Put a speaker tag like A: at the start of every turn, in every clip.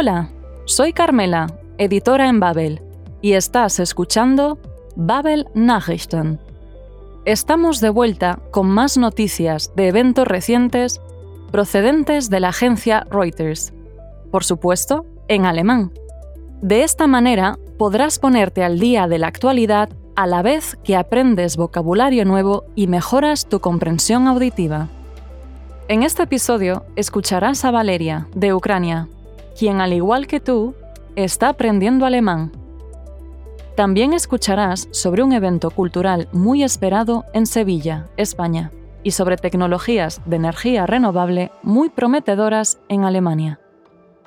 A: Hola, soy Carmela, editora en Babel, y estás escuchando Babel Nachrichten. Estamos de vuelta con más noticias de eventos recientes procedentes de la agencia Reuters. Por supuesto, en alemán. De esta manera podrás ponerte al día de la actualidad a la vez que aprendes vocabulario nuevo y mejoras tu comprensión auditiva. En este episodio escucharás a Valeria, de Ucrania, quien al igual que tú, está aprendiendo alemán. También escucharás sobre un evento cultural muy esperado en Sevilla, España, y sobre tecnologías de energía renovable muy prometedoras en Alemania.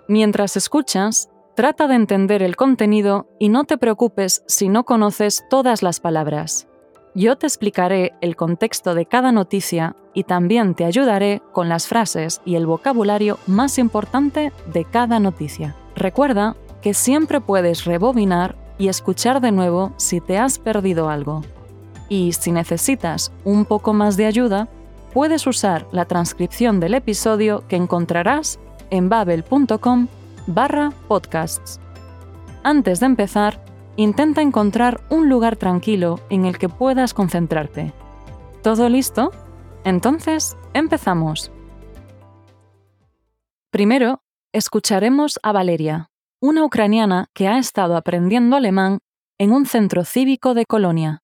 A: Mientras escuchas, trata de entender el contenido y no te preocupes si no conoces todas las palabras. Yo te explicaré el contexto de cada noticia y también te ayudaré con las frases y el vocabulario más importante de cada noticia. Recuerda que siempre puedes rebobinar y escuchar de nuevo si te has perdido algo. Y si necesitas un poco más de ayuda, puedes usar la transcripción del episodio que encontrarás en babel.com barra podcasts. Antes de empezar, intenta encontrar un lugar tranquilo en el que puedas concentrarte. ¿Todo listo? Entonces, empezamos. Primero, escucharemos a Valeria, una ucraniana que ha estado aprendiendo alemán en un centro cívico de Colonia.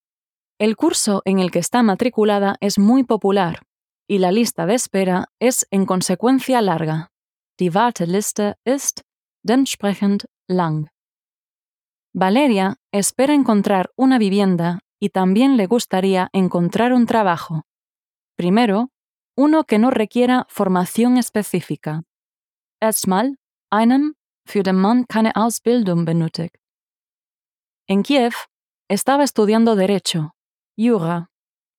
A: El curso en el que está matriculada es muy popular y la lista de espera es en consecuencia larga. Die Warteliste ist dementsprechend lang. Valeria espera encontrar una vivienda y también le gustaría encontrar un trabajo. Primero, uno que no requiera formación específica. Erstmal einem, für den man keine Ausbildung benötigt. En Kiev, estaba estudiando Derecho, Jura,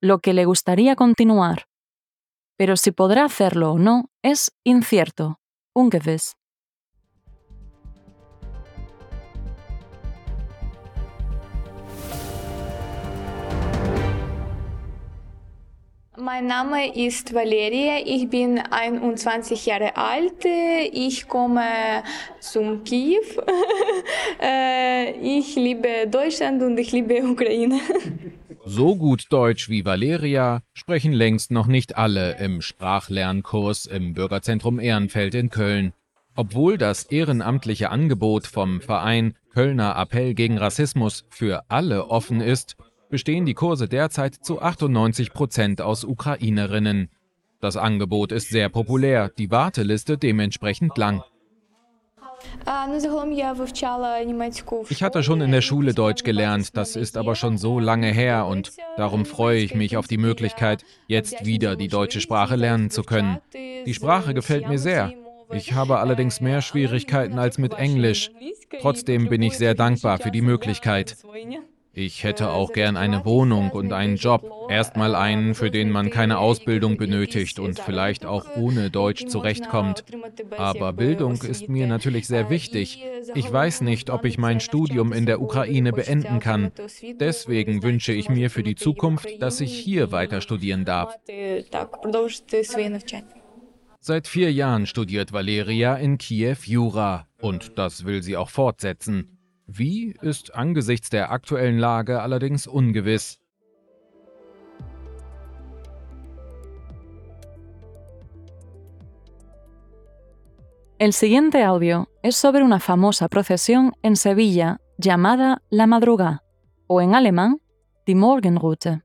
A: lo que le gustaría continuar. Pero si podrá hacerlo o no es incierto, ungewiss.
B: Mein Name ist Valeria, ich bin 21 Jahre alt, ich komme zum Kiew. Äh, ich liebe Deutschland und ich liebe Ukraine.
C: So gut Deutsch wie Valeria sprechen längst noch nicht alle im Sprachlernkurs im Bürgerzentrum Ehrenfeld in Köln. Obwohl das ehrenamtliche Angebot vom Verein Kölner Appell gegen Rassismus für alle offen ist, bestehen die Kurse derzeit zu 98 Prozent aus Ukrainerinnen. Das Angebot ist sehr populär, die Warteliste dementsprechend lang. Ich hatte schon in der Schule Deutsch gelernt, das ist aber schon so lange her und darum freue ich mich auf die Möglichkeit, jetzt wieder die deutsche Sprache lernen zu können. Die Sprache gefällt mir sehr. Ich habe allerdings mehr Schwierigkeiten als mit Englisch. Trotzdem bin ich sehr dankbar für die Möglichkeit. Ich hätte auch gern eine Wohnung und einen Job. Erstmal einen, für den man keine Ausbildung benötigt und vielleicht auch ohne Deutsch zurechtkommt. Aber Bildung ist mir natürlich sehr wichtig. Ich weiß nicht, ob ich mein Studium in der Ukraine beenden kann. Deswegen wünsche ich mir für die Zukunft, dass ich hier weiter studieren darf. Seit vier Jahren studiert Valeria in Kiew Jura und das will sie auch fortsetzen. Wie ist angesichts der aktuellen Lage allerdings ungewiss.
A: El siguiente audio es sobre una famosa procesión en Sevilla llamada La Madruga, o en alemán, Die Morgenrute.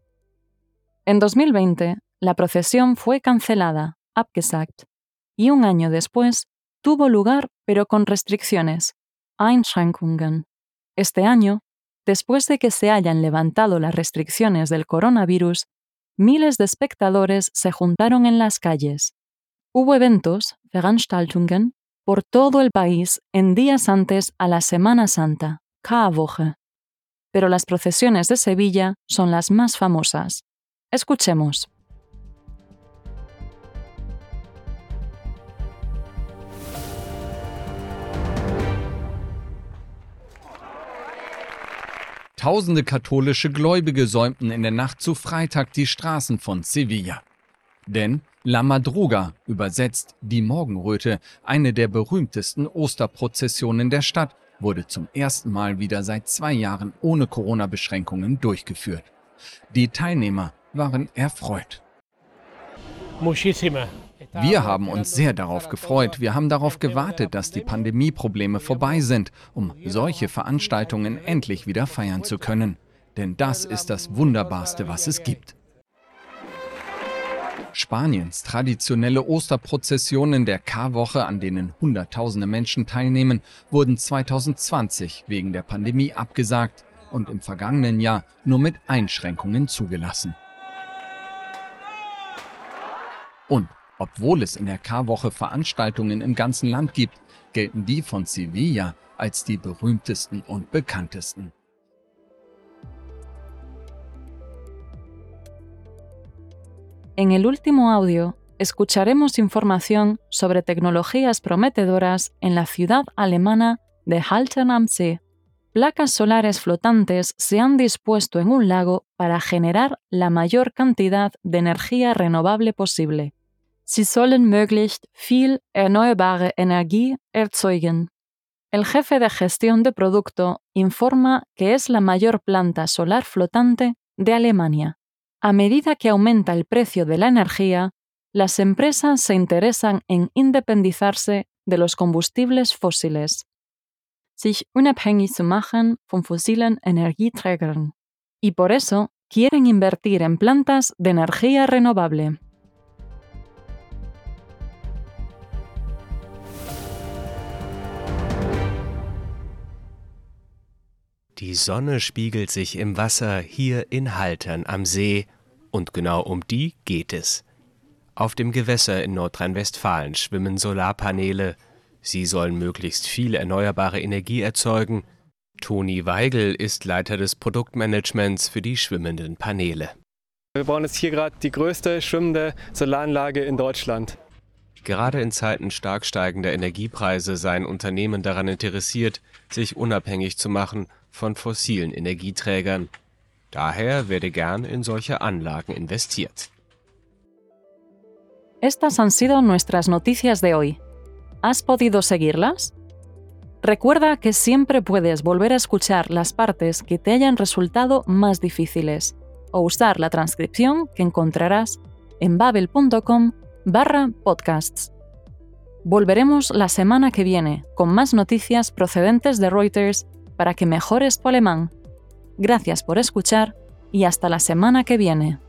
A: En 2020, la procesión fue cancelada, abgesagt, y un año después tuvo lugar pero con restricciones, Einschränkungen. Este año, después de que se hayan levantado las restricciones del coronavirus, miles de espectadores se juntaron en las calles. Hubo eventos, Veranstaltungen, por todo el país en días antes a la Semana Santa, Karwoche. Pero las procesiones de Sevilla son las más famosas. Escuchemos.
D: Tausende katholische Gläubige säumten in der Nacht zu Freitag die Straßen von Sevilla. Denn La Madruga, übersetzt die Morgenröte, eine der berühmtesten Osterprozessionen der Stadt, wurde zum ersten Mal wieder seit zwei Jahren ohne Corona-Beschränkungen durchgeführt. Die Teilnehmer waren erfreut. Wir haben uns sehr darauf gefreut. Wir haben darauf gewartet, dass die Pandemieprobleme vorbei sind, um solche Veranstaltungen endlich wieder feiern zu können. Denn das ist das Wunderbarste, was es gibt. Spaniens traditionelle Osterprozessionen der Karwoche, an denen Hunderttausende Menschen teilnehmen, wurden 2020 wegen der Pandemie abgesagt und im vergangenen Jahr nur mit Einschränkungen zugelassen. Und obwohl es in der Karwoche Veranstaltungen im ganzen Land gibt, gelten die von Sevilla als die berühmtesten und bekanntesten.
A: En el último audio escucharemos información sobre tecnologías prometedoras en la ciudad alemana de Haltern am See. Placas solares flotantes se han dispuesto en un lago para generar la mayor cantidad de energía renovable posible. Sie sollen möglichst viel erneuerbare Energie erzeugen. El jefe de gestión de producto informa que es la mayor planta solar flotante de Alemania. A medida que aumenta el precio de la energía, las empresas se interesan en independizarse de los combustibles fósiles, sich unabhängig zu machen von fossilen Energieträgern, y por eso quieren invertir en plantas de energía renovable.
E: Die Sonne spiegelt sich im Wasser hier in Haltern am See, und genau um die geht es. Auf dem Gewässer in Nordrhein-Westfalen schwimmen Solarpaneele. Sie sollen möglichst viel erneuerbare Energie erzeugen. Toni Weigel ist Leiter des Produktmanagements für die schwimmenden Paneele.
F: Wir bauen jetzt hier gerade die größte schwimmende Solaranlage in Deutschland.
E: Gerade in Zeiten stark steigender Energiepreise seien Unternehmen daran interessiert, sich unabhängig zu machen von fossilen Energieträgern. Daher werde gern in solche Anlagen investiert.
A: Estas han sido nuestras noticias de hoy. ¿Has podido seguirlas? Recuerda que siempre puedes volver a escuchar las partes que te hayan resultado más difíciles o usar la transcripción que encontrarás en babel.com barra podcasts. Volveremos la semana que viene con más noticias procedentes de Reuters para que mejores tu alemán. Gracias por escuchar y hasta la semana que viene.